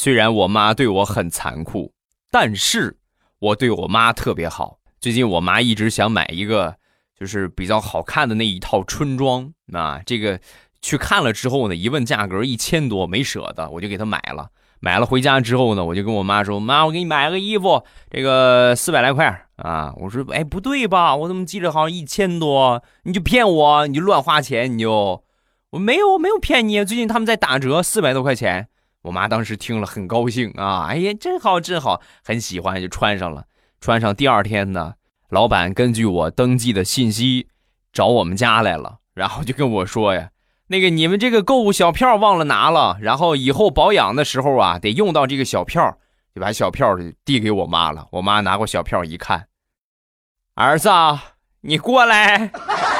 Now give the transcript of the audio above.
虽然我妈对我很残酷，但是我对我妈特别好。最近我妈一直想买一个，就是比较好看的那一套春装啊。这个去看了之后呢，一问价格一千多，没舍得，我就给她买了。买了回家之后呢，我就跟我妈说：“妈，我给你买个衣服，这个四百来块啊。”我说：“哎，不对吧？我怎么记着好像一千多？你就骗我，你就乱花钱，你就我没有没有骗你。最近他们在打折，四百多块钱。”我妈当时听了很高兴啊，哎呀，真好真好，很喜欢，就穿上了。穿上第二天呢，老板根据我登记的信息找我们家来了，然后就跟我说呀：“那个你们这个购物小票忘了拿了，然后以后保养的时候啊，得用到这个小票。”就把小票递给我妈了。我妈拿过小票一看，儿子，你过来。